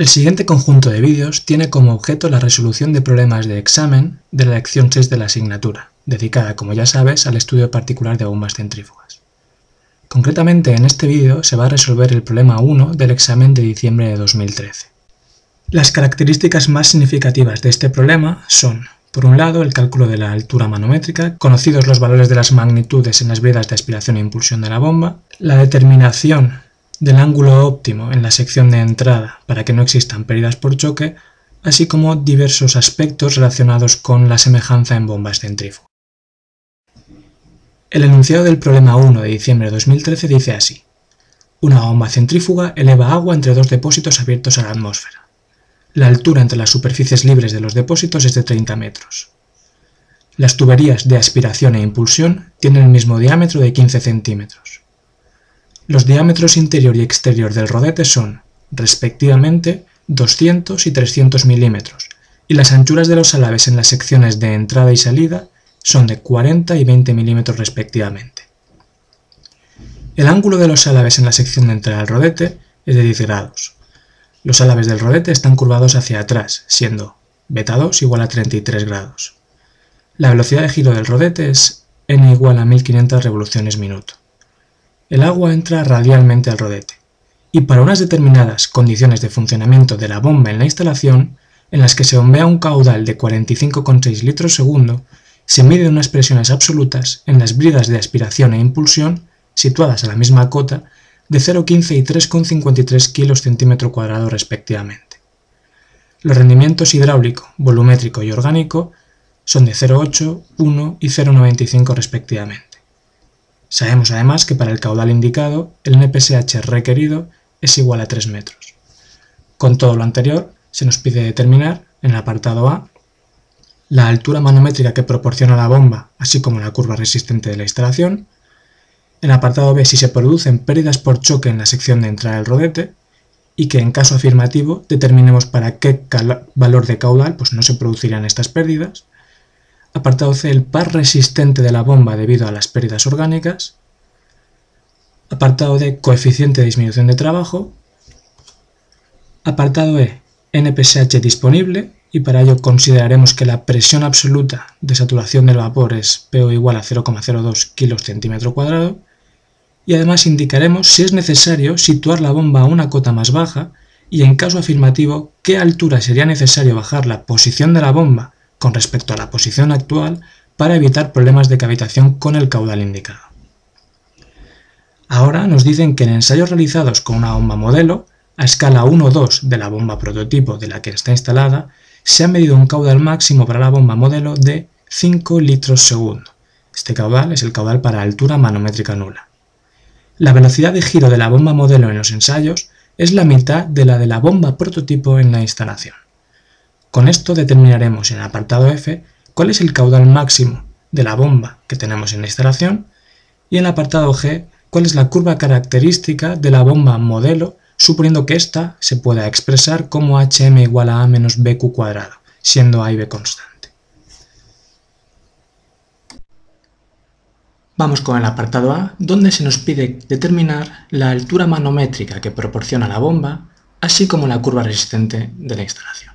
El siguiente conjunto de vídeos tiene como objeto la resolución de problemas de examen de la lección 6 de la asignatura, dedicada, como ya sabes, al estudio particular de bombas centrífugas. Concretamente, en este vídeo se va a resolver el problema 1 del examen de diciembre de 2013. Las características más significativas de este problema son, por un lado, el cálculo de la altura manométrica, conocidos los valores de las magnitudes en las bridas de aspiración e impulsión de la bomba, la determinación del ángulo óptimo en la sección de entrada para que no existan pérdidas por choque, así como diversos aspectos relacionados con la semejanza en bombas centrífugas. El enunciado del problema 1 de diciembre de 2013 dice así. Una bomba centrífuga eleva agua entre dos depósitos abiertos a la atmósfera. La altura entre las superficies libres de los depósitos es de 30 metros. Las tuberías de aspiración e impulsión tienen el mismo diámetro de 15 centímetros. Los diámetros interior y exterior del rodete son, respectivamente, 200 y 300 milímetros, y las anchuras de los alaves en las secciones de entrada y salida son de 40 y 20 milímetros respectivamente. El ángulo de los alaves en la sección de entrada del rodete es de 10 grados. Los alaves del rodete están curvados hacia atrás, siendo beta 2 igual a 33 grados. La velocidad de giro del rodete es n igual a 1500 revoluciones minuto el agua entra radialmente al rodete, y para unas determinadas condiciones de funcionamiento de la bomba en la instalación, en las que se bombea un caudal de 45,6 litros segundo, se miden unas presiones absolutas en las bridas de aspiración e impulsión, situadas a la misma cota, de 0,15 y 3,53 kilos centímetro cuadrado respectivamente. Los rendimientos hidráulico, volumétrico y orgánico son de 0,8, 1 y 0,95 respectivamente. Sabemos además que para el caudal indicado, el NPSH requerido es igual a 3 metros. Con todo lo anterior, se nos pide determinar, en el apartado A, la altura manométrica que proporciona la bomba, así como la curva resistente de la instalación, en el apartado B si se producen pérdidas por choque en la sección de entrada del rodete, y que en caso afirmativo determinemos para qué valor de caudal pues no se producirían estas pérdidas, Apartado C, el par resistente de la bomba debido a las pérdidas orgánicas. Apartado D, coeficiente de disminución de trabajo. Apartado E, NPSH disponible y para ello consideraremos que la presión absoluta de saturación del vapor es PO igual a 0,02 kg centímetro cuadrado y además indicaremos si es necesario situar la bomba a una cota más baja y en caso afirmativo qué altura sería necesario bajar la posición de la bomba con respecto a la posición actual para evitar problemas de cavitación con el caudal indicado. Ahora nos dicen que en ensayos realizados con una bomba modelo, a escala 1-2 de la bomba prototipo de la que está instalada, se ha medido un caudal máximo para la bomba modelo de 5 litros segundo. Este caudal es el caudal para altura manométrica nula. La velocidad de giro de la bomba modelo en los ensayos es la mitad de la de la bomba prototipo en la instalación. Con esto determinaremos en el apartado F cuál es el caudal máximo de la bomba que tenemos en la instalación y en el apartado G cuál es la curva característica de la bomba modelo suponiendo que ésta se pueda expresar como hm igual a a menos bq cuadrado, siendo a y b constante. Vamos con el apartado A, donde se nos pide determinar la altura manométrica que proporciona la bomba, así como la curva resistente de la instalación.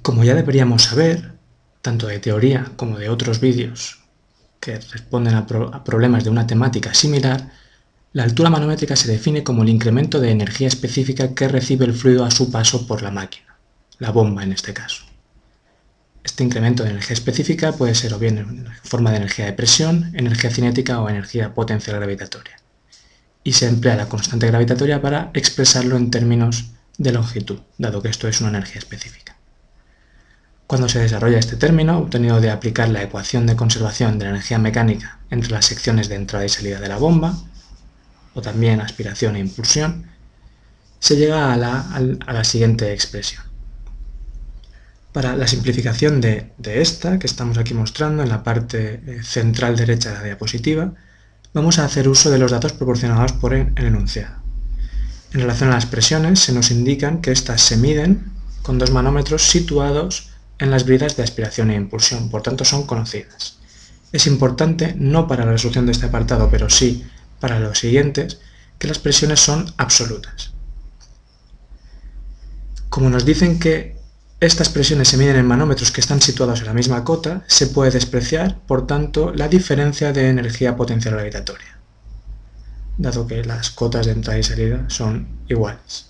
Como ya deberíamos saber, tanto de teoría como de otros vídeos que responden a, problemas de una temática similar, la altura manométrica se define como el incremento de energía específica que recibe el fluido a su paso por la máquina, la bomba en este caso. Este incremento de energía específica puede ser o bien en forma de energía de presión, energía cinética o energía potencial gravitatoria. Y se emplea la constante gravitatoria para expresarlo en términos de longitud, dado que esto es una energía específica. Cuando se desarrolla este término, obtenido de aplicar la ecuación de conservación de la energía mecánica entre las secciones de entrada y salida de la bomba, o también aspiración e impulsión, se llega a la, siguiente expresión. Para la simplificación de, esta, que estamos aquí mostrando en la parte eh, central derecha de la diapositiva, vamos a hacer uso de los datos proporcionados por el enunciado. En relación a las presiones, se nos indican que éstas se miden con dos manómetros situados en las bridas de aspiración e impulsión, por tanto son conocidas. Es importante, no para la resolución de este apartado, pero sí para los siguientes, que las presiones son absolutas. Como nos dicen que estas presiones se miden en manómetros que están situados en la misma cota, se puede despreciar, por tanto, la diferencia de energía potencial gravitatoria, dado que las cotas de entrada y salida son iguales.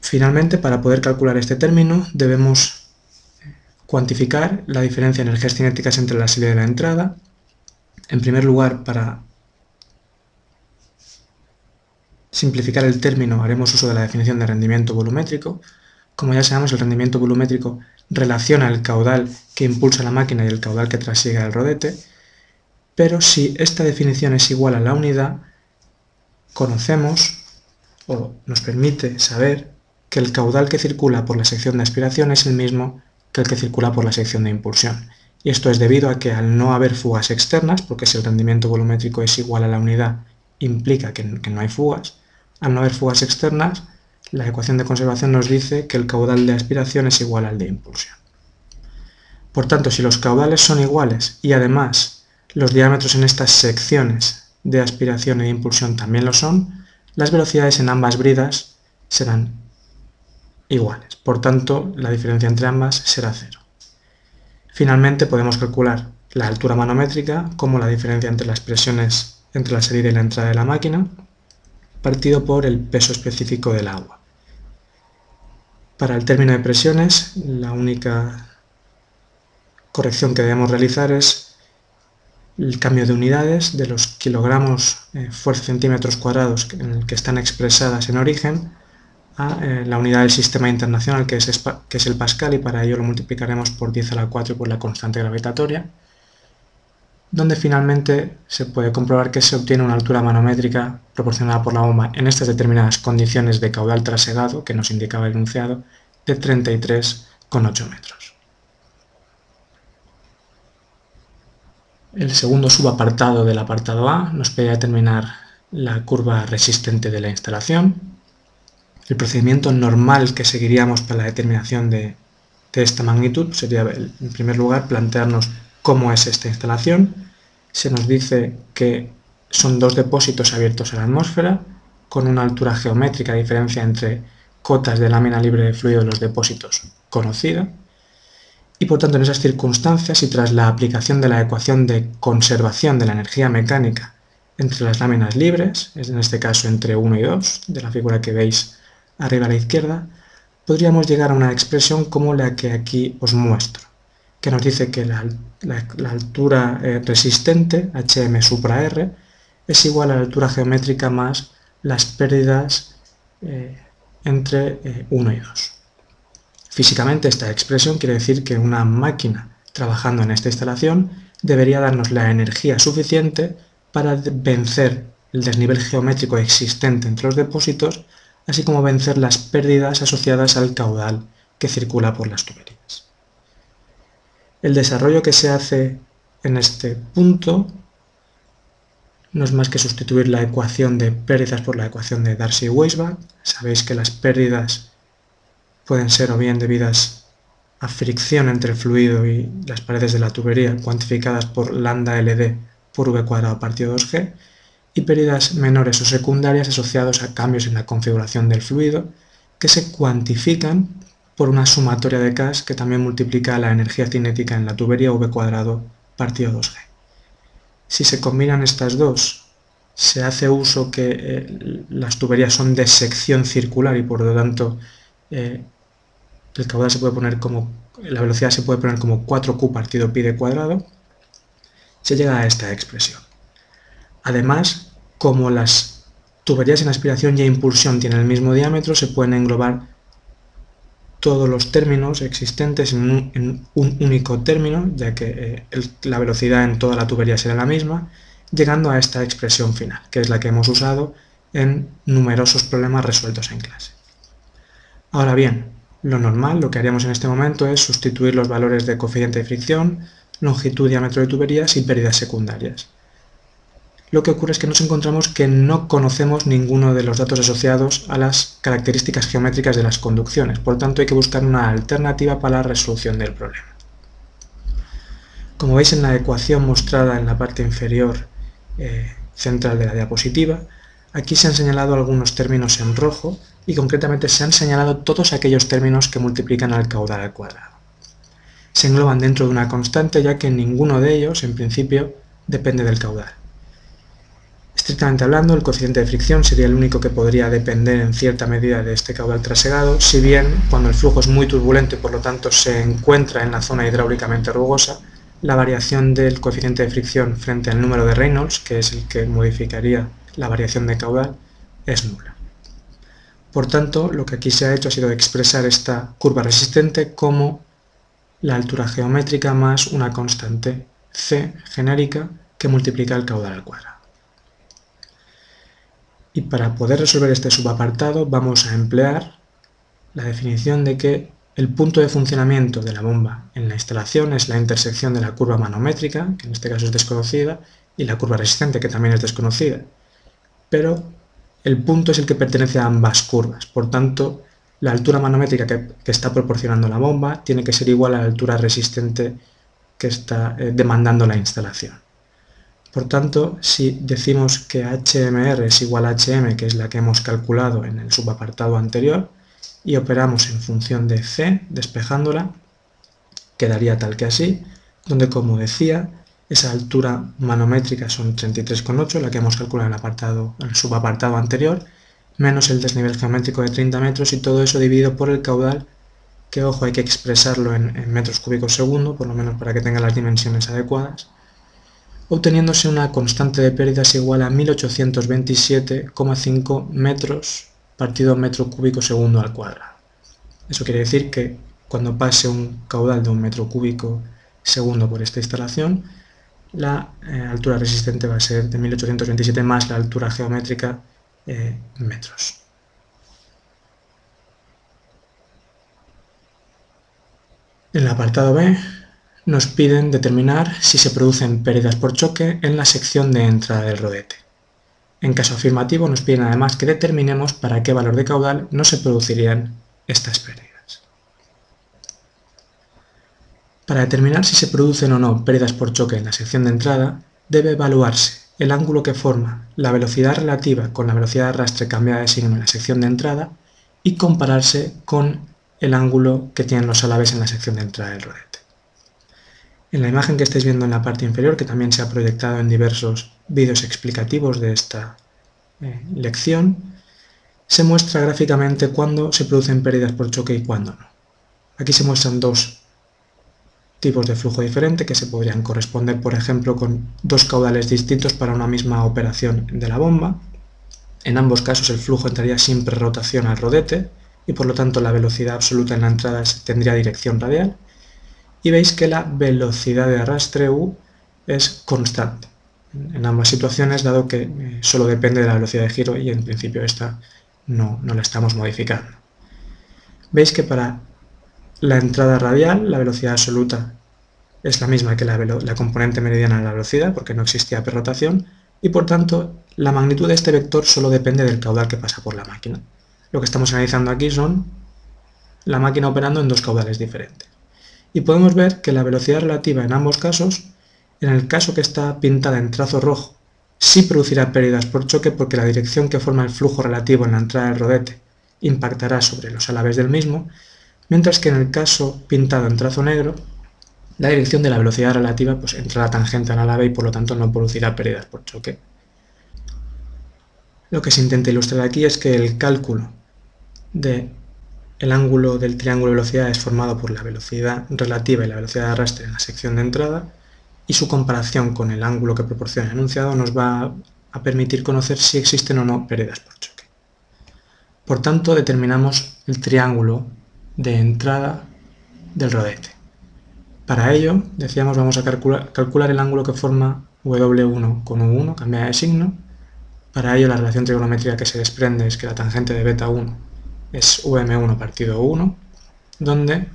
Finalmente, para poder calcular este término, debemos cuantificar la diferencia de energías cinéticas entre la salida y la entrada. En primer lugar, para simplificar el término, haremos uso de la definición de rendimiento volumétrico. Como ya sabemos, el rendimiento volumétrico relaciona el caudal que impulsa la máquina y el caudal que trasiega el rodete, pero si esta definición es igual a la unidad, conocemos o nos permite saber que el caudal que circula por la sección de aspiración es el mismo que el que circula por la sección de impulsión. Y esto es debido a que al no haber fugas externas, porque si el rendimiento volumétrico es igual a la unidad, implica que, no hay fugas, al no haber fugas externas, la ecuación de conservación nos dice que el caudal de aspiración es igual al de impulsión. Por tanto, si los caudales son iguales y además los diámetros en estas secciones de aspiración e impulsión también lo son, las velocidades en ambas bridas serán iguales. Por tanto, la diferencia entre ambas será cero. Finalmente podemos calcular la altura manométrica como la diferencia entre las presiones entre la salida y la entrada de la máquina, partido por el peso específico del agua. Para el término de presiones, la única corrección que debemos realizar es el cambio de unidades de los kilogramos eh, fuerza centímetros cuadrados en el que están expresadas en origen a eh, la unidad del sistema internacional que es, que es el Pascal y para ello lo multiplicaremos por 10 a la 4 por la constante gravitatoria, donde finalmente se puede comprobar que se obtiene una altura manométrica proporcionada por la bomba en estas determinadas condiciones de caudal trasegado que nos indicaba el enunciado de 33,8 metros. El segundo subapartado del apartado A nos pide determinar la curva resistente de la instalación, el procedimiento normal que seguiríamos para la determinación de, esta magnitud sería, en primer lugar, plantearnos cómo es esta instalación. Se nos dice que son dos depósitos abiertos a la atmósfera, con una altura geométrica, diferencia entre cotas de lámina libre de fluido de los depósitos conocida, y por tanto en esas circunstancias y tras la aplicación de la ecuación de conservación de la energía mecánica entre las láminas libres, en este caso entre 1 y 2, de la figura que veis arriba a la izquierda, podríamos llegar a una expresión como la que aquí os muestro, que nos dice que la, altura eh, resistente, hm supra r, es igual a la altura geométrica más las pérdidas eh, entre 1 eh, y 2. Físicamente esta expresión quiere decir que una máquina trabajando en esta instalación debería darnos la energía suficiente para vencer el desnivel geométrico existente entre los depósitos así como vencer las pérdidas asociadas al caudal que circula por las tuberías. El desarrollo que se hace en este punto no es más que sustituir la ecuación de pérdidas por la ecuación de Darcy-Weisbach. Sabéis que las pérdidas pueden ser o bien debidas a fricción entre el fluido y las paredes de la tubería, cuantificadas por lambda LD por V cuadrado partido 2G, y pérdidas menores o secundarias asociados a cambios en la configuración del fluido que se cuantifican por una sumatoria de K que también multiplica la energía cinética en la tubería V cuadrado partido 2G. Si se combinan estas dos, se hace uso que eh, las tuberías son de sección circular y por lo tanto eh, el caudal se puede poner como, la velocidad se puede poner como 4Q partido pi de cuadrado, se llega a esta expresión. Además, como las tuberías en aspiración y impulsión tienen el mismo diámetro, se pueden englobar todos los términos existentes en un, único término, ya que eh, la velocidad en toda la tubería será la misma, llegando a esta expresión final, que es la que hemos usado en numerosos problemas resueltos en clase. Ahora bien, lo normal, lo que haríamos en este momento es sustituir los valores de coeficiente de fricción, longitud, diámetro de tuberías y pérdidas secundarias. Lo que ocurre es que nos encontramos que no conocemos ninguno de los datos asociados a las características geométricas de las conducciones, por tanto hay que buscar una alternativa para la resolución del problema. Como veis en la ecuación mostrada en la parte inferior eh, central de la diapositiva, aquí se han señalado algunos términos en rojo y concretamente se han señalado todos aquellos términos que multiplican al caudal al cuadrado. Se engloban dentro de una constante ya que ninguno de ellos, en principio, depende del caudal. Estrictamente hablando, el coeficiente de fricción sería el único que podría depender en cierta medida de este caudal trasegado, si bien cuando el flujo es muy turbulento y por lo tanto se encuentra en la zona hidráulicamente rugosa, la variación del coeficiente de fricción frente al número de Reynolds, que es el que modificaría la variación de caudal, es nula. Por tanto, lo que aquí se ha hecho ha sido expresar esta curva resistente como la altura geométrica más una constante c genérica que multiplica el caudal al cuadrado. Y para poder resolver este subapartado vamos a emplear la definición de que el punto de funcionamiento de la bomba en la instalación es la intersección de la curva manométrica, que en este caso es desconocida, y la curva resistente, que también es desconocida. Pero el punto es el que pertenece a ambas curvas, por tanto, la altura manométrica que, está proporcionando la bomba tiene que ser igual a la altura resistente que está eh, demandando la instalación. Por tanto, si decimos que HMR es igual a HM, que es la que hemos calculado en el subapartado anterior, y operamos en función de C, despejándola, quedaría tal que así, donde como decía, esa altura manométrica son 33,8, la que hemos calculado en el, apartado, en el subapartado anterior, menos el desnivel geométrico de 30 metros y todo eso dividido por el caudal, que ojo hay que expresarlo en, en metros cúbicos segundo, por lo menos para que tenga las dimensiones adecuadas, obteniéndose una constante de pérdidas igual a 1827,5 metros partido metro cúbico segundo al cuadrado. Eso quiere decir que cuando pase un caudal de un metro cúbico segundo por esta instalación, la eh, altura resistente va a ser de 1827 más la altura geométrica eh, metros. En el apartado B nos piden determinar si se producen pérdidas por choque en la sección de entrada del rodete. En caso afirmativo nos piden además que determinemos para qué valor de caudal no se producirían estas pérdidas. Para determinar si se producen o no pérdidas por choque en la sección de entrada, debe evaluarse el ángulo que forma la velocidad relativa con la velocidad de arrastre cambiada de signo en la sección de entrada y compararse con el ángulo que tienen los alaves en la sección de entrada del rodete. En la imagen que estáis viendo en la parte inferior, que también se ha proyectado en diversos vídeos explicativos de esta eh, lección, se muestra gráficamente cuándo se producen pérdidas por choque y cuándo no. Aquí se muestran dos tipos de flujo diferente que se podrían corresponder, por ejemplo, con dos caudales distintos para una misma operación de la bomba. En ambos casos el flujo entraría sin rotación al rodete y por lo tanto la velocidad absoluta en la entrada tendría dirección radial y veis que la velocidad de arrastre U es constante en ambas situaciones, dado que eh, solo depende de la velocidad de giro y en principio esta no, la estamos modificando. Veis que para la entrada radial la velocidad absoluta es la misma que la, la componente meridiana de la velocidad, porque no existía perrotación, y por tanto la magnitud de este vector solo depende del caudal que pasa por la máquina. Lo que estamos analizando aquí son la máquina operando en dos caudales diferentes y podemos ver que la velocidad relativa en ambos casos, en el caso que está pintada en trazo rojo, sí producirá pérdidas por choque porque la dirección que forma el flujo relativo en la entrada del rodete impactará sobre los alaves del mismo, mientras que en el caso pintado en trazo negro, la dirección de la velocidad relativa pues, entrará tangente al alave y por lo tanto no producirá pérdidas por choque. Lo que se intenta ilustrar aquí es que el cálculo de el ángulo del triángulo de velocidad es formado por la velocidad relativa y la velocidad de arrastre en la sección de entrada y su comparación con el ángulo que proporciona el enunciado nos va a permitir conocer si existen o no pérdidas por choque. Por tanto, determinamos el triángulo de entrada del rodete. Para ello, decíamos, vamos a calcular, el ángulo que forma W1 con U1, cambiada de signo. Para ello, la relación trigonométrica que se desprende es que la tangente de beta 1 es UM1 partido 1, donde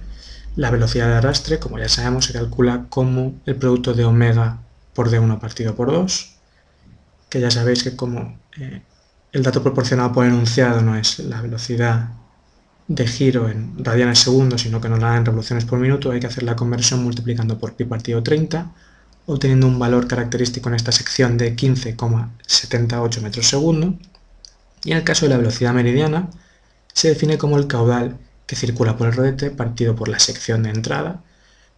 la velocidad de arrastre, como ya sabemos, se calcula como el producto de omega por D1 partido por 2, que ya sabéis que como eh, el dato proporcionado por enunciado no es la velocidad de giro en radianes segundos, sino que nos la da en revoluciones por minuto, hay que hacer la conversión multiplicando por pi partido 30, obteniendo un valor característico en esta sección de 15,78 metros segundo. Y en el caso de la velocidad meridiana, se define como el caudal que circula por el rodete partido por la sección de entrada,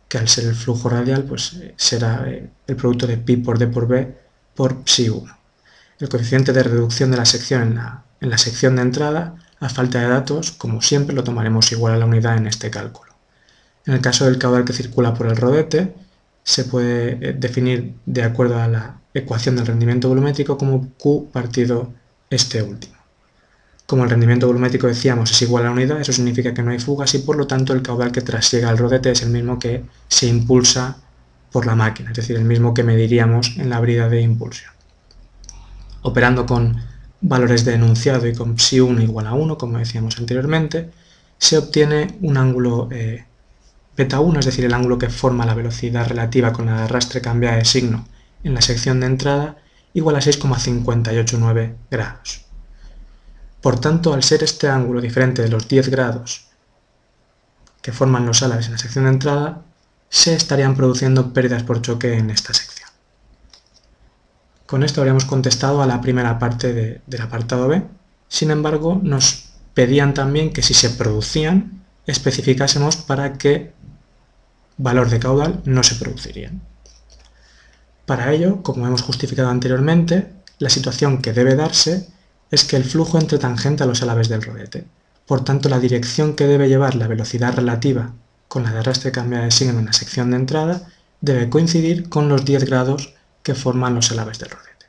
que al ser el flujo radial pues, eh, será eh, el producto de pi por d por b por psi 1. El coeficiente de reducción de la sección en la, en la sección de entrada, a falta de datos, como siempre lo tomaremos igual a la unidad en este cálculo. En el caso del caudal que circula por el rodete, se puede eh, definir de acuerdo a la ecuación del rendimiento volumétrico como Q partido este último. Como el rendimiento volumétrico decíamos es igual a la unidad, eso significa que no hay fugas y por lo tanto el caudal que trasiega el rodete es el mismo que se impulsa por la máquina, es decir, el mismo que mediríamos en la brida de impulsión. Operando con valores de enunciado y con psi 1 igual a 1, como decíamos anteriormente, se obtiene un ángulo eh, beta 1, es decir, el ángulo que forma la velocidad relativa con la arrastre cambiada de signo en la sección de entrada, igual a 6,589 grados. Por tanto, al ser este ángulo diferente de los 10 grados que forman los álabes en la sección de entrada, se estarían produciendo pérdidas por choque en esta sección. Con esto habríamos contestado a la primera parte del apartado B. Sin embargo, nos pedían también que si se producían, especificásemos para qué valor de caudal no se producirían. Para ello, como hemos justificado anteriormente, la situación que debe darse es que el flujo entre tangente a los álabes del rodete. Por tanto, la dirección que debe llevar la velocidad relativa con la de arrastre cambiada de signo en la sección de entrada debe coincidir con los 10 grados que forman los álabes del rodete.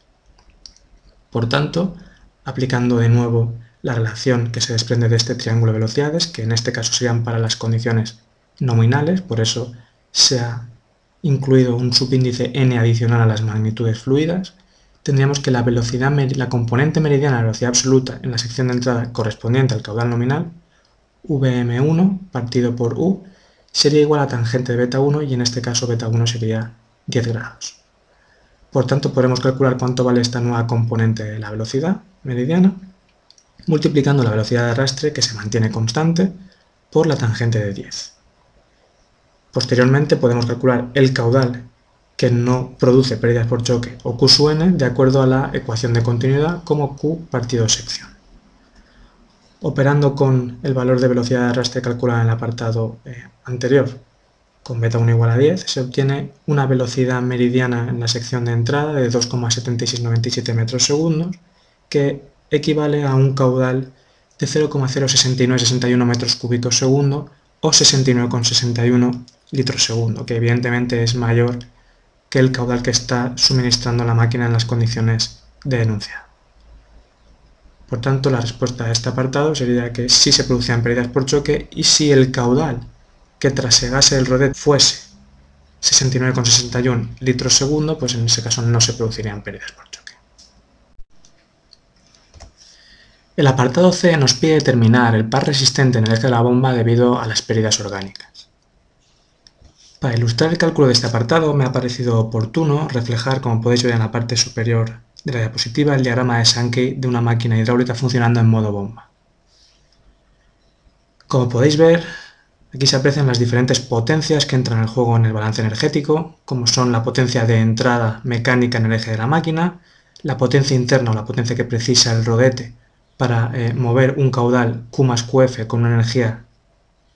Por tanto, aplicando de nuevo la relación que se desprende de este triángulo de velocidades, que en este caso serían para las condiciones nominales, por eso se ha incluido un subíndice n adicional a las magnitudes fluidas, tendríamos que la velocidad, la componente meridiana de velocidad absoluta en la sección de entrada correspondiente al caudal nominal, Vm1 partido por U, sería igual a tangente de beta 1 y en este caso beta 1 sería 10 grados. Por tanto, podremos calcular cuánto vale esta nueva componente de la velocidad meridiana, multiplicando la velocidad de arrastre, que se mantiene constante, por la tangente de 10. Posteriormente podemos calcular el caudal que no produce pérdidas por choque o Q n de acuerdo a la ecuación de continuidad como Q partido sección. Operando con el valor de velocidad de arrastre calculado en el apartado eh, anterior, con beta 1 igual a 10, se obtiene una velocidad meridiana en la sección de entrada de 2,7697 metros segundos, que equivale a un caudal de 0,06961 metros cúbicos segundo o 69,61 litros segundo, que evidentemente es mayor que el caudal que está suministrando la máquina en las condiciones de denuncia. Por tanto, la respuesta a este apartado sería que sí se producían pérdidas por choque y si el caudal que trasegase el rodet fuese 69,61 litros segundo, pues en ese caso no se producirían pérdidas por choque. El apartado C nos pide determinar el par resistente en el eje de la bomba debido a las pérdidas orgánicas. Para ilustrar el cálculo de este apartado me ha parecido oportuno reflejar, como podéis ver en la parte superior de la diapositiva, el diagrama de Sankey de una máquina hidráulica funcionando en modo bomba. Como podéis ver, aquí se aprecian las diferentes potencias que entran en juego en el balance energético, como son la potencia de entrada mecánica en el eje de la máquina, la potencia interna o la potencia que precisa el rodete para eh, mover un caudal Q más QF con una energía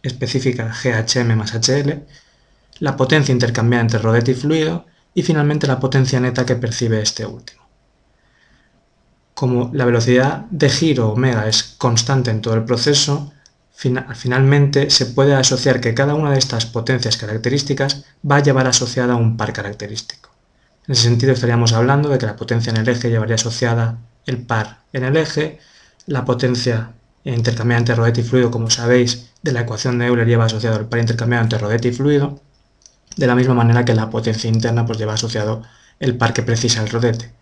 específica GHM más HL, la potencia intercambiada entre rodete y fluido y finalmente la potencia neta que percibe este último. Como la velocidad de giro omega es constante en todo el proceso, finalmente se puede asociar que cada una de estas potencias características va a llevar asociada un par característico. En ese sentido estaríamos hablando de que la potencia en el eje llevaría asociada el par en el eje, la potencia intercambiada entre rodete y fluido, como sabéis, de la ecuación de Euler lleva asociado el par intercambiado entre rodete y fluido, de la misma manera que la potencia interna pues lleva asociado el par que precisa el rodete.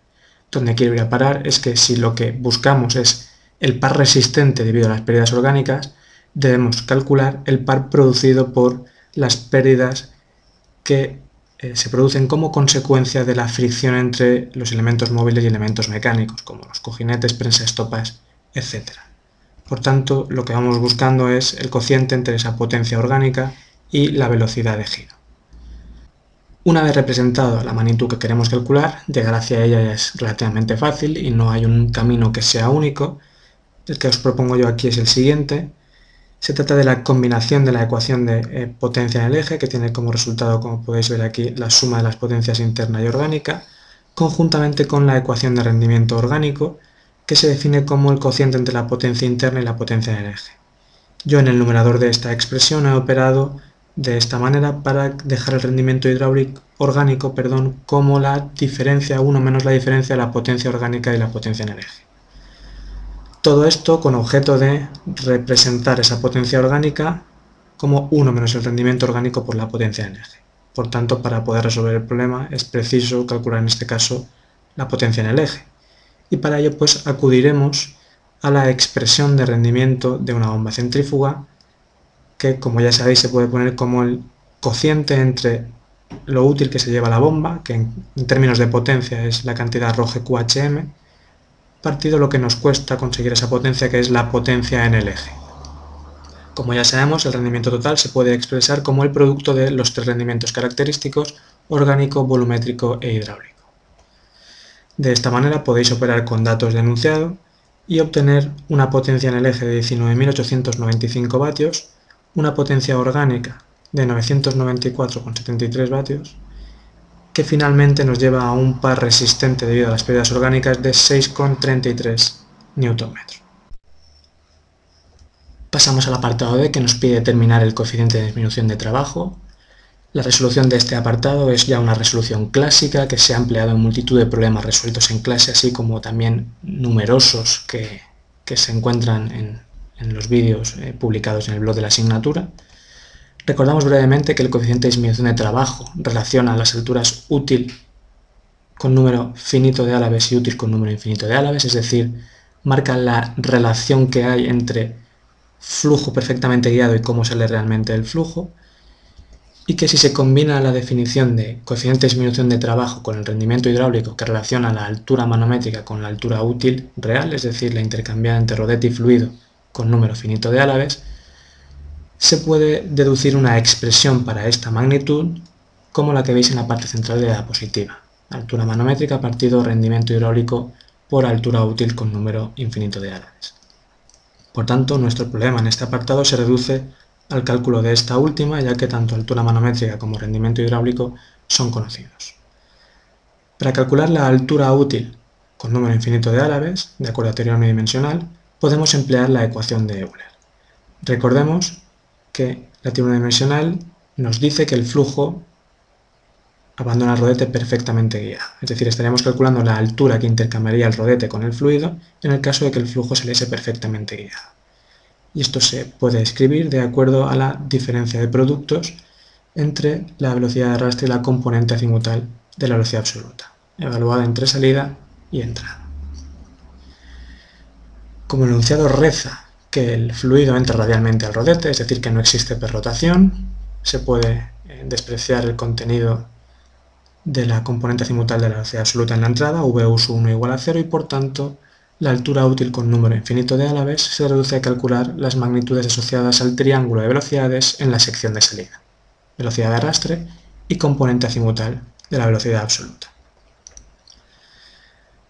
Donde quiero ir a parar es que si lo que buscamos es el par resistente debido a las pérdidas orgánicas, debemos calcular el par producido por las pérdidas que eh, se producen como consecuencia de la fricción entre los elementos móviles y elementos mecánicos, como los cojinetes, prensa estopas, etc. Por tanto, lo que vamos buscando es el cociente entre esa potencia orgánica y la velocidad de giro. Una vez representado la magnitud que queremos calcular, llegar hacia ella es relativamente fácil y no hay un camino que sea único. El que os propongo yo aquí es el siguiente. Se trata de la combinación de la ecuación de eh, potencia en el eje, que tiene como resultado, como podéis ver aquí, la suma de las potencias interna y orgánica, conjuntamente con la ecuación de rendimiento orgánico, que se define como el cociente entre la potencia interna y la potencia en el eje. Yo en el numerador de esta expresión he operado de esta manera para dejar el rendimiento hidráulico orgánico perdón, como la diferencia 1 menos la diferencia de la potencia orgánica y la potencia en el eje. Todo esto con objeto de representar esa potencia orgánica como 1 menos el rendimiento orgánico por la potencia en eje. Por tanto, para poder resolver el problema es preciso calcular en este caso la potencia en el eje. Y para ello pues acudiremos a la expresión de rendimiento de una bomba centrífuga que como ya sabéis se puede poner como el cociente entre lo útil que se lleva la bomba, que en, términos de potencia es la cantidad ROGE QHM, partido lo que nos cuesta conseguir esa potencia que es la potencia en el eje. Como ya sabemos, el rendimiento total se puede expresar como el producto de los tres rendimientos característicos, orgánico, volumétrico e hidráulico. De esta manera podéis operar con datos de enunciado y obtener una potencia en el eje de 19.895 vatios, una potencia orgánica de 994,73 vatios que finalmente nos lleva a un par resistente debido a las pérdidas orgánicas de 6,33 Nm. Pasamos al apartado D que nos pide determinar el coeficiente de disminución de trabajo. La resolución de este apartado es ya una resolución clásica que se ha empleado en multitud de problemas resueltos en clase, así como también numerosos que, se encuentran en, los vídeos eh, publicados en el blog de la asignatura. Recordamos brevemente que el coeficiente de disminución de trabajo relaciona las alturas útil con número finito de álabes y útil con número infinito de álabes, es decir, marca la relación que hay entre flujo perfectamente guiado y cómo sale realmente el flujo, y que si se combina la definición de coeficiente de disminución de trabajo con el rendimiento hidráulico que relaciona la altura manométrica con la altura útil real, es decir, la intercambiada entre rodete y fluido con número finito de álabes, se puede deducir una expresión para esta magnitud como la que veis en la parte central de la diapositiva. Altura manométrica partido rendimiento hidráulico por altura útil con número infinito de álabes. Por tanto, nuestro problema en este apartado se reduce al cálculo de esta última, ya que tanto altura manométrica como rendimiento hidráulico son conocidos. Para calcular la altura útil con número infinito de álabes, de acuerdo a teoría unidimensional, podemos emplear la ecuación de Euler. Recordemos que la teoría dimensional nos dice que el flujo abandona el rodete perfectamente guiado. Es decir, estaríamos calculando la altura que intercambiaría el rodete con el fluido en el caso de que el flujo saliese perfectamente guiado. Y esto se puede escribir de acuerdo a la diferencia de productos entre la velocidad de arrastre y la componente azimutal de la velocidad absoluta, evaluada entre salida y entrada. Como el enunciado reza que el fluido entra radialmente al rodete, es decir, que no existe perrotación, se puede eh, despreciar el contenido de la componente azimutal de la velocidad absoluta en la entrada, v 1 igual a 0, y por tanto la altura útil con número infinito de álabes se reduce a calcular las magnitudes asociadas al triángulo de velocidades en la sección de salida, velocidad de arrastre y componente azimutal de la velocidad absoluta.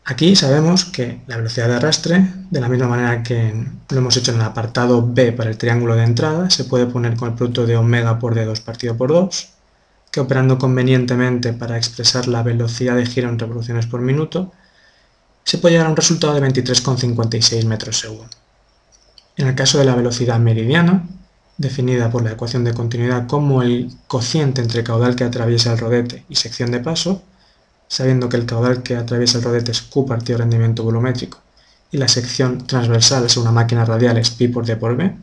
Aquí sabemos que la velocidad de arrastre, de la misma manera que lo hemos hecho en el apartado B para el triángulo de entrada, se puede poner con el producto de omega por D2 partido por 2, que operando convenientemente para expresar la velocidad de giro en revoluciones por minuto, se puede llegar a un resultado de 23,56 metros segundo. En el caso de la velocidad meridiana, definida por la ecuación de continuidad como el cociente entre caudal que atraviesa el rodete y sección de paso, sabiendo que el caudal que atraviesa el rodete es Q partido rendimiento volumétrico y la sección transversal es una máquina radial es pi por d por b,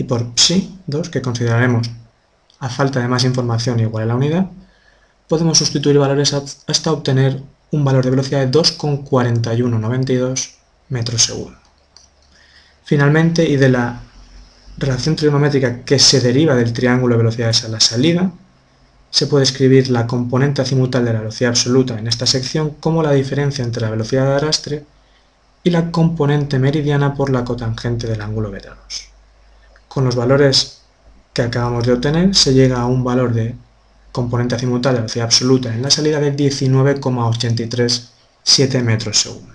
y por psi 2, que consideraremos a falta de más información igual a la unidad, podemos sustituir valores hasta obtener un valor de velocidad de 2,4192 metros segundo. Finalmente, y de la relación trigonométrica que se deriva del triángulo de velocidades a la salida, se puede escribir la componente azimutal de la velocidad absoluta en esta sección como la diferencia entre la velocidad de arrastre y la componente meridiana por la cotangente del ángulo beta 2. Con los valores que acabamos de obtener se llega a un valor de componente azimutal de velocidad absoluta en la salida de 19,837 metros segundo.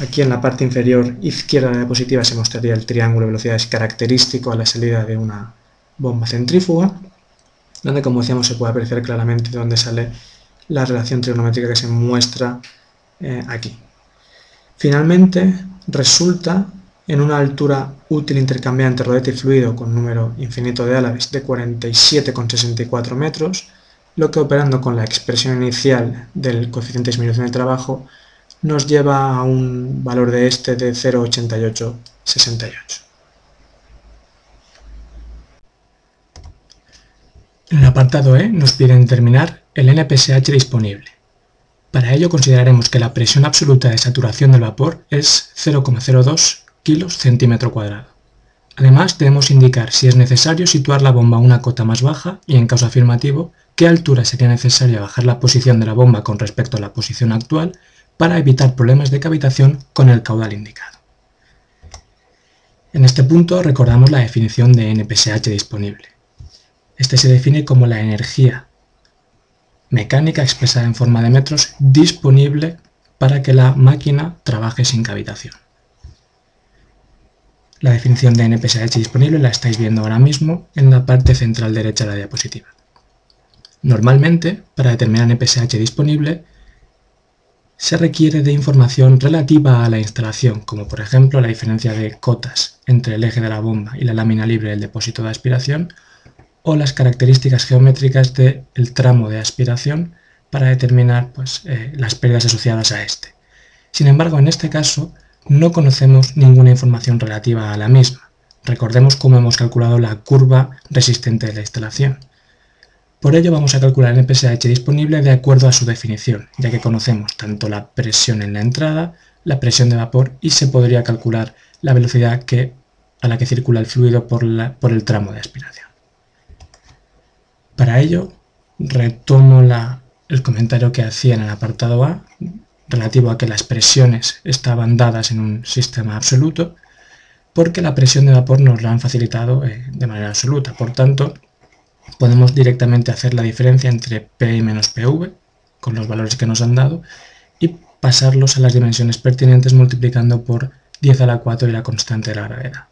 Aquí en la parte inferior izquierda de la diapositiva se mostraría el triángulo de velocidades característico a la salida de una bomba centrífuga, donde como decíamos se puede apreciar claramente dónde sale la relación trigonométrica que se muestra eh, aquí. Finalmente, resulta en una altura útil intercambiante rodete y fluido con número infinito de álabes de 47,64 metros, lo que operando con la expresión inicial del coeficiente de disminución de trabajo nos lleva a un valor de este de 0,8868. En el apartado E nos piden determinar el NPSH disponible. Para ello consideraremos que la presión absoluta de saturación del vapor es 0,02 kilos centímetro cuadrado. Además debemos indicar si es necesario situar la bomba a una cota más baja y en caso afirmativo, qué altura sería necesaria bajar la posición de la bomba con respecto a la posición actual para evitar problemas de cavitación con el caudal indicado. En este punto recordamos la definición de NPSH disponible. Este se define como la energía mecánica expresada en forma de metros disponible para que la máquina trabaje sin cavitación. La definición de NPSH disponible la estáis viendo ahora mismo en la parte central derecha de la diapositiva. Normalmente, para determinar NPSH disponible, se requiere de información relativa a la instalación, como por ejemplo la diferencia de cotas entre el eje de la bomba y la lámina libre del depósito de aspiración, o las características geométricas del tramo de aspiración para determinar pues, eh, las pérdidas asociadas a este. Sin embargo, en este caso no conocemos ninguna información relativa a la misma. Recordemos cómo hemos calculado la curva resistente de la instalación. Por ello vamos a calcular el NPSH disponible de acuerdo a su definición, ya que conocemos tanto la presión en la entrada, la presión de vapor y se podría calcular la velocidad que, a la que circula el fluido por el tramo de aspiración. Para ello, retomo el comentario que hacía en el apartado A, relativo a que las presiones estaban dadas en un sistema absoluto, porque la presión de vapor nos la han facilitado eh, de manera absoluta. Por tanto, podemos directamente hacer la diferencia entre P y menos PV, con los valores que nos han dado, y pasarlos a las dimensiones pertinentes multiplicando por 10 a la 4 y la constante de la gravedad.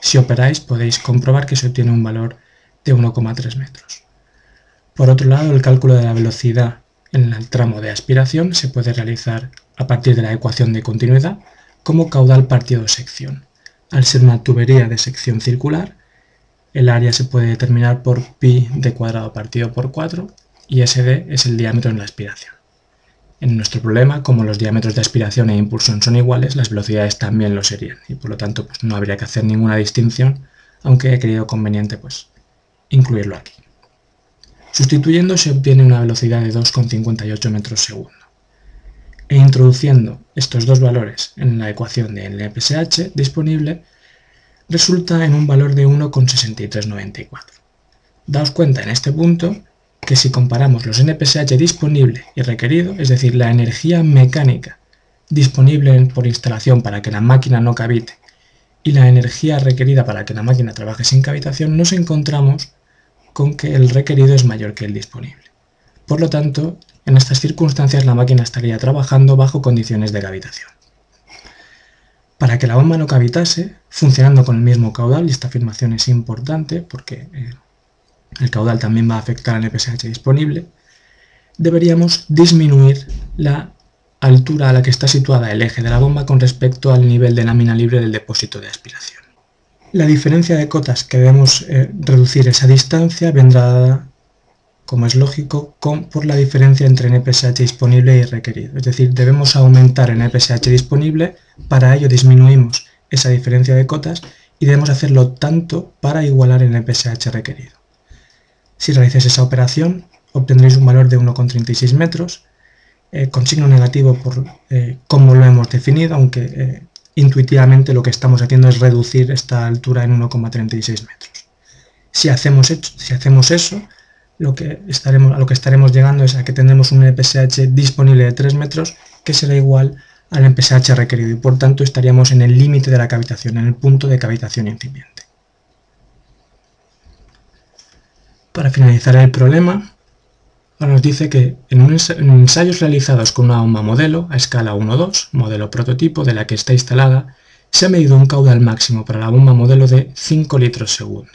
Si operáis podéis comprobar que se obtiene un valor de 1,3 metros. Por otro lado, el cálculo de la velocidad en el tramo de aspiración se puede realizar a partir de la ecuación de continuidad como caudal partido sección. Al ser una tubería de sección circular, el área se puede determinar por pi de cuadrado partido por 4 y SD es el diámetro en la aspiración. En nuestro problema, como los diámetros de aspiración e impulsión son iguales, las velocidades también lo serían y por lo tanto pues, no habría que hacer ninguna distinción, aunque he creído conveniente pues, incluirlo aquí. Sustituyendo se obtiene una velocidad de 2,58 metros segundo. E introduciendo estos dos valores en la ecuación de NPSH disponible, resulta en un valor de 1,6394. Daos cuenta en este punto que si comparamos los NPSH disponible y requerido, es decir, la energía mecánica disponible por instalación para que la máquina no cavite y la energía requerida para que la máquina trabaje sin cavitación, nos encontramos con que el requerido es mayor que el disponible. Por lo tanto, en estas circunstancias la máquina estaría trabajando bajo condiciones de cavitación. Para que la bomba no cavitase, funcionando con el mismo caudal, y esta afirmación es importante porque eh, el caudal también va a afectar al NPSH disponible, deberíamos disminuir la altura a la que está situada el eje de la bomba con respecto al nivel de lámina libre del depósito de aspiración. La diferencia de cotas que debemos eh, reducir esa distancia vendrá dada como es lógico, con, por la diferencia entre NPSH disponible y requerido. Es decir, debemos aumentar el NPSH disponible, para ello disminuimos esa diferencia de cotas y debemos hacerlo tanto para igualar el NPSH requerido. Si realizáis esa operación, obtendréis un valor de 1,36 metros, eh, con signo negativo por eh, cómo lo hemos definido, aunque intuitivamente lo que estamos haciendo es reducir esta altura en 1,36 metros. Si hacemos, si hacemos eso, lo que estaremos, a lo que estaremos llegando es a que tendremos un MPSH disponible de 3 metros que será igual al MPSH requerido y por tanto estaríamos en el límite de la cavitación, en el punto de cavitación incipiente. Para finalizar el problema, ahora nos dice que en, ensayos realizados con una bomba modelo a escala 1-2, modelo prototipo de la que está instalada, se ha medido un caudal máximo para la bomba modelo de 5 litros segundo.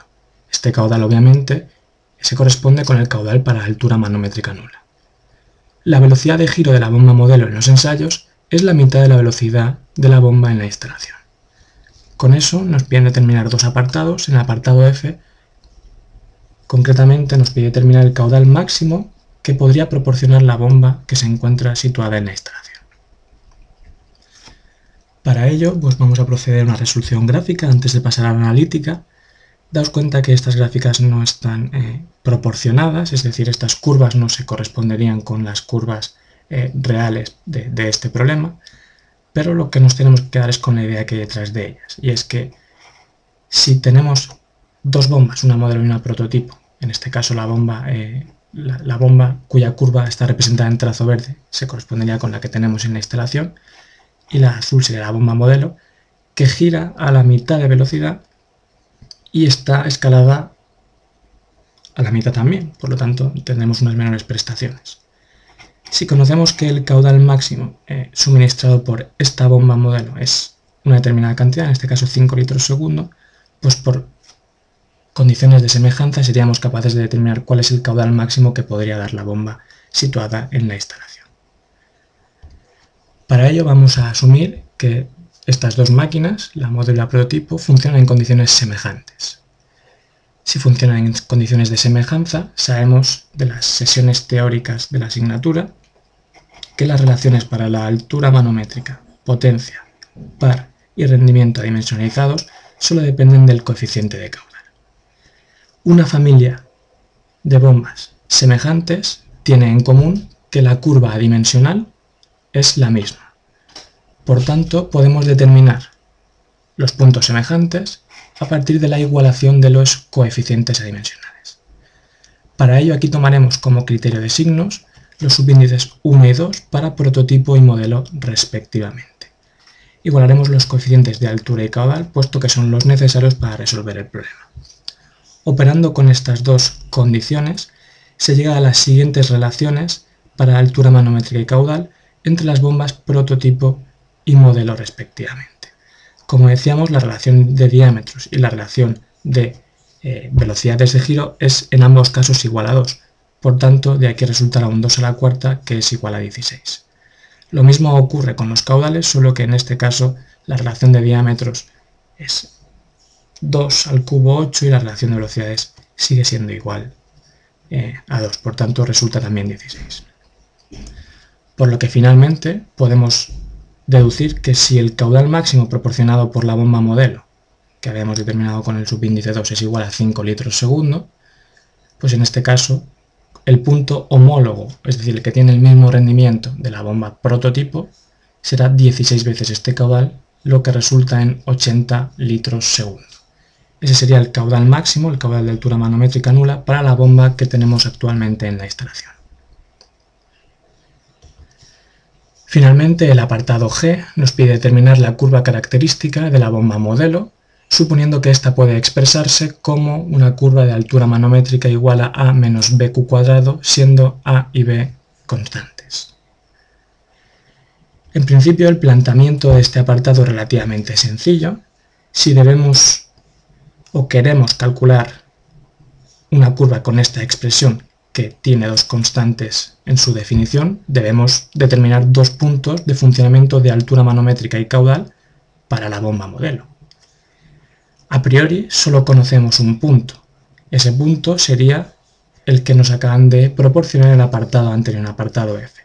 Este caudal obviamente se corresponde con el caudal para altura manométrica nula. La velocidad de giro de la bomba modelo en los ensayos es la mitad de la velocidad de la bomba en la instalación. Con eso nos piden determinar dos apartados. En el apartado F, concretamente nos pide determinar el caudal máximo que podría proporcionar la bomba que se encuentra situada en la instalación. Para ello, pues vamos a proceder a una resolución gráfica antes de pasar a la analítica Daos cuenta que estas gráficas no están eh, proporcionadas, es decir, estas curvas no se corresponderían con las curvas eh, reales de, este problema, pero lo que nos tenemos que quedar es con la idea que hay detrás de ellas, y es que si tenemos dos bombas, una modelo y una prototipo, en este caso la bomba, eh, la bomba cuya curva está representada en trazo verde se correspondería con la que tenemos en la instalación, y la azul sería la bomba modelo, que gira a la mitad de velocidad y está escalada a la mitad también, por lo tanto tendremos unas menores prestaciones. Si conocemos que el caudal máximo eh, suministrado por esta bomba modelo es una determinada cantidad, en este caso 5 litros segundo, pues por condiciones de semejanza seríamos capaces de determinar cuál es el caudal máximo que podría dar la bomba situada en la instalación. Para ello vamos a asumir que estas dos máquinas, la modelo y la prototipo, funcionan en condiciones semejantes. Si funcionan en condiciones de semejanza, sabemos de las sesiones teóricas de la asignatura que las relaciones para la altura manométrica, potencia, par y rendimiento dimensionalizados solo dependen del coeficiente de caudal. Una familia de bombas semejantes tiene en común que la curva adimensional es la misma. Por tanto, podemos determinar los puntos semejantes a partir de la igualación de los coeficientes adimensionales. Para ello aquí tomaremos como criterio de signos los subíndices 1 y 2 para prototipo y modelo respectivamente. Igualaremos los coeficientes de altura y caudal puesto que son los necesarios para resolver el problema. Operando con estas dos condiciones se llega a las siguientes relaciones para altura manométrica y caudal entre las bombas prototipo y modelo respectivamente. Como decíamos, la relación de diámetros y la relación de eh, velocidades de giro es en ambos casos igual a 2, por tanto de aquí resultará un 2 a la cuarta que es igual a 16. Lo mismo ocurre con los caudales, solo que en este caso la relación de diámetros es 2 al cubo 8 y la relación de velocidades sigue siendo igual eh, a 2, por tanto resulta también 16. Por lo que finalmente podemos deducir que si el caudal máximo proporcionado por la bomba modelo, que habíamos determinado con el subíndice 2, es igual a 5 litros segundo, pues en este caso el punto homólogo, es decir, el que tiene el mismo rendimiento de la bomba prototipo, será 16 veces este caudal, lo que resulta en 80 litros segundo. Ese sería el caudal máximo, el caudal de altura manométrica nula, para la bomba que tenemos actualmente en la instalación. Finalmente, el apartado G nos pide determinar la curva característica de la bomba modelo, suponiendo que ésta puede expresarse como una curva de altura manométrica igual a A menos BQ cuadrado, siendo A y B constantes. En principio, el planteamiento de este apartado es relativamente sencillo. Si debemos o queremos calcular una curva con esta expresión que tiene dos constantes en su definición, debemos determinar dos puntos de funcionamiento de altura manométrica y caudal para la bomba modelo. A priori solo conocemos un punto. Ese punto sería el que nos acaban de proporcionar en el apartado anterior, en el apartado F,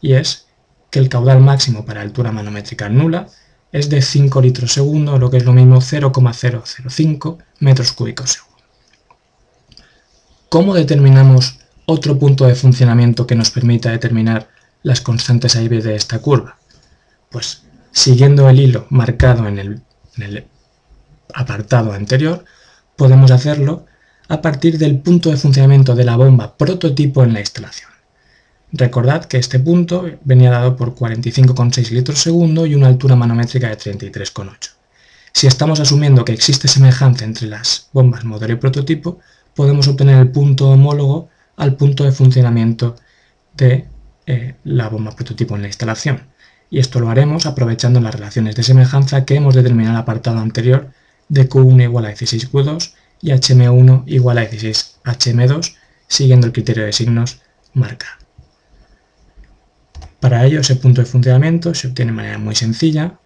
y es que el caudal máximo para altura manométrica nula es de 5 litros segundo, lo que es lo mismo 0,005 metros cúbicos segundo. ¿Cómo determinamos otro punto de funcionamiento que nos permita determinar las constantes A y B de esta curva? Pues siguiendo el hilo marcado en el, apartado anterior, podemos hacerlo a partir del punto de funcionamiento de la bomba prototipo en la instalación. Recordad que este punto venía dado por 45,6 litros segundo y una altura manométrica de 33,8. Si estamos asumiendo que existe semejanza entre las bombas modelo y prototipo, podemos obtener el punto homólogo al punto de funcionamiento de eh, la bomba prototipo en la instalación. Y esto lo haremos aprovechando las relaciones de semejanza que hemos determinado en el apartado anterior de Q1 igual a 16Q2 y HM1 igual a 16HM2, siguiendo el criterio de signos marcado. Para ello, ese punto de funcionamiento se obtiene de manera muy sencilla.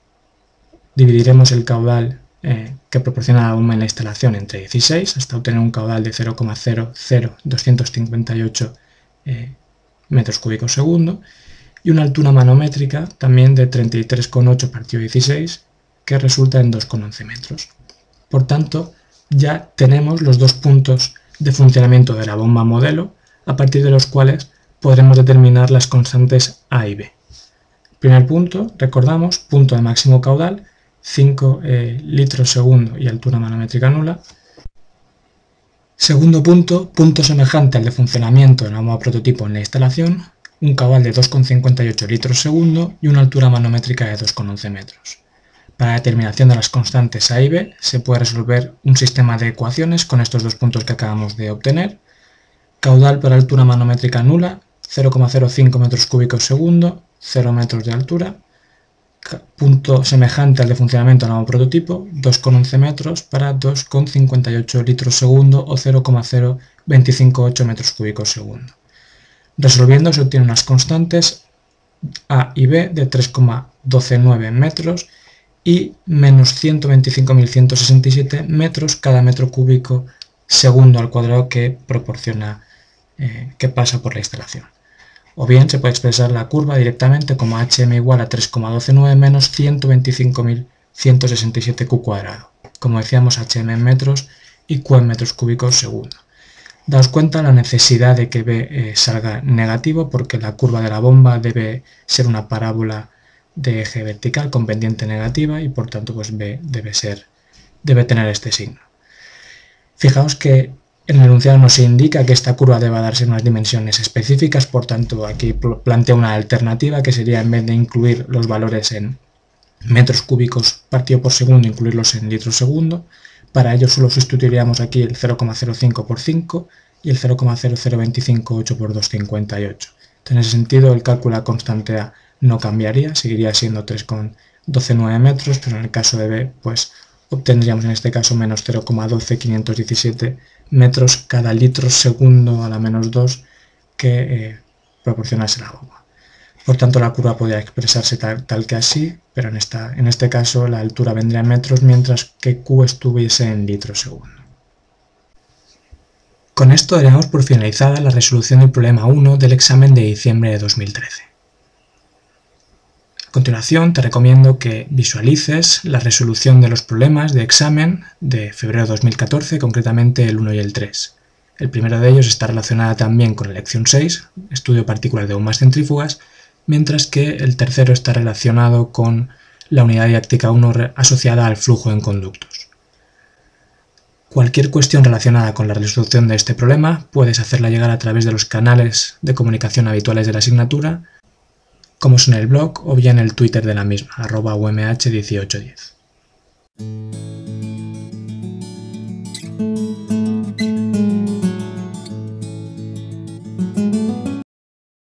Dividiremos el caudal eh, que proporciona la bomba en la instalación entre 16 hasta obtener un caudal de 0,00258 eh, metros cúbicos segundo y una altura manométrica también de 33,8 partido 16 que resulta en 2,11 metros. Por tanto, ya tenemos los dos puntos de funcionamiento de la bomba modelo a partir de los cuales podremos determinar las constantes A y B. Primer punto, recordamos, punto de máximo caudal 5 eh, litros segundo y altura manométrica nula. Segundo punto, punto semejante al de funcionamiento en la prototipo en la instalación, un cabal de 2,58 litros segundo y una altura manométrica de 2,11 metros. Para la determinación de las constantes A y B se puede resolver un sistema de ecuaciones con estos dos puntos que acabamos de obtener. Caudal para altura manométrica nula, 0,05 metros cúbicos segundo, 0 metros de altura, punto semejante al de funcionamiento nuevo prototipo, 2,11 metros para 2,58 litros segundo o 0,0258 metros cúbicos segundo. Resolviendo se obtienen unas constantes A y B de 3,129 metros y menos 125.167 metros cada metro cúbico segundo al cuadrado que proporciona, eh, que pasa por la instalación o bien se puede expresar la curva directamente como hm igual a 3,129 menos 125.167 q cuadrado, como decíamos hm en metros y q en metros cúbicos segundo. Daos cuenta la necesidad de que B eh, salga negativo porque la curva de la bomba debe ser una parábola de eje vertical con pendiente negativa y por tanto pues B debe, ser, debe tener este signo. Fijaos que el enunciado nos indica que esta curva debe darse unas dimensiones específicas, por tanto aquí plantea una alternativa que sería en vez de incluir los valores en metros cúbicos partido por segundo, incluirlos en litros segundo. Para ello solo sustituiríamos aquí el 0,05 por 5 y el 0,00258 por 258. En ese sentido el cálculo de constante A no cambiaría, seguiría siendo 3,129 metros, pero en el caso de B pues obtendríamos en este caso menos 0,12517 metros cada litro segundo a la menos 2 que eh, proporcionase la agua. Por tanto, la curva podría expresarse tal, que así, pero en, esta, en este caso la altura vendría en metros, mientras que Q estuviese en litros segundo. Con esto daríamos por finalizada la resolución del problema 1 del examen de diciembre de 2013 continuación te recomiendo que visualices la resolución de los problemas de examen de febrero de 2014, concretamente el 1 y el 3. El primero de ellos está relacionado también con la lección 6, estudio particular de bombas centrífugas, mientras que el tercero está relacionado con la unidad didáctica 1 asociada al flujo en conductos. Cualquier cuestión relacionada con la resolución de este problema puedes hacerla llegar a través de los canales de comunicación habituales de la asignatura como son el blog o bien el Twitter de la misma, arroba umh1810.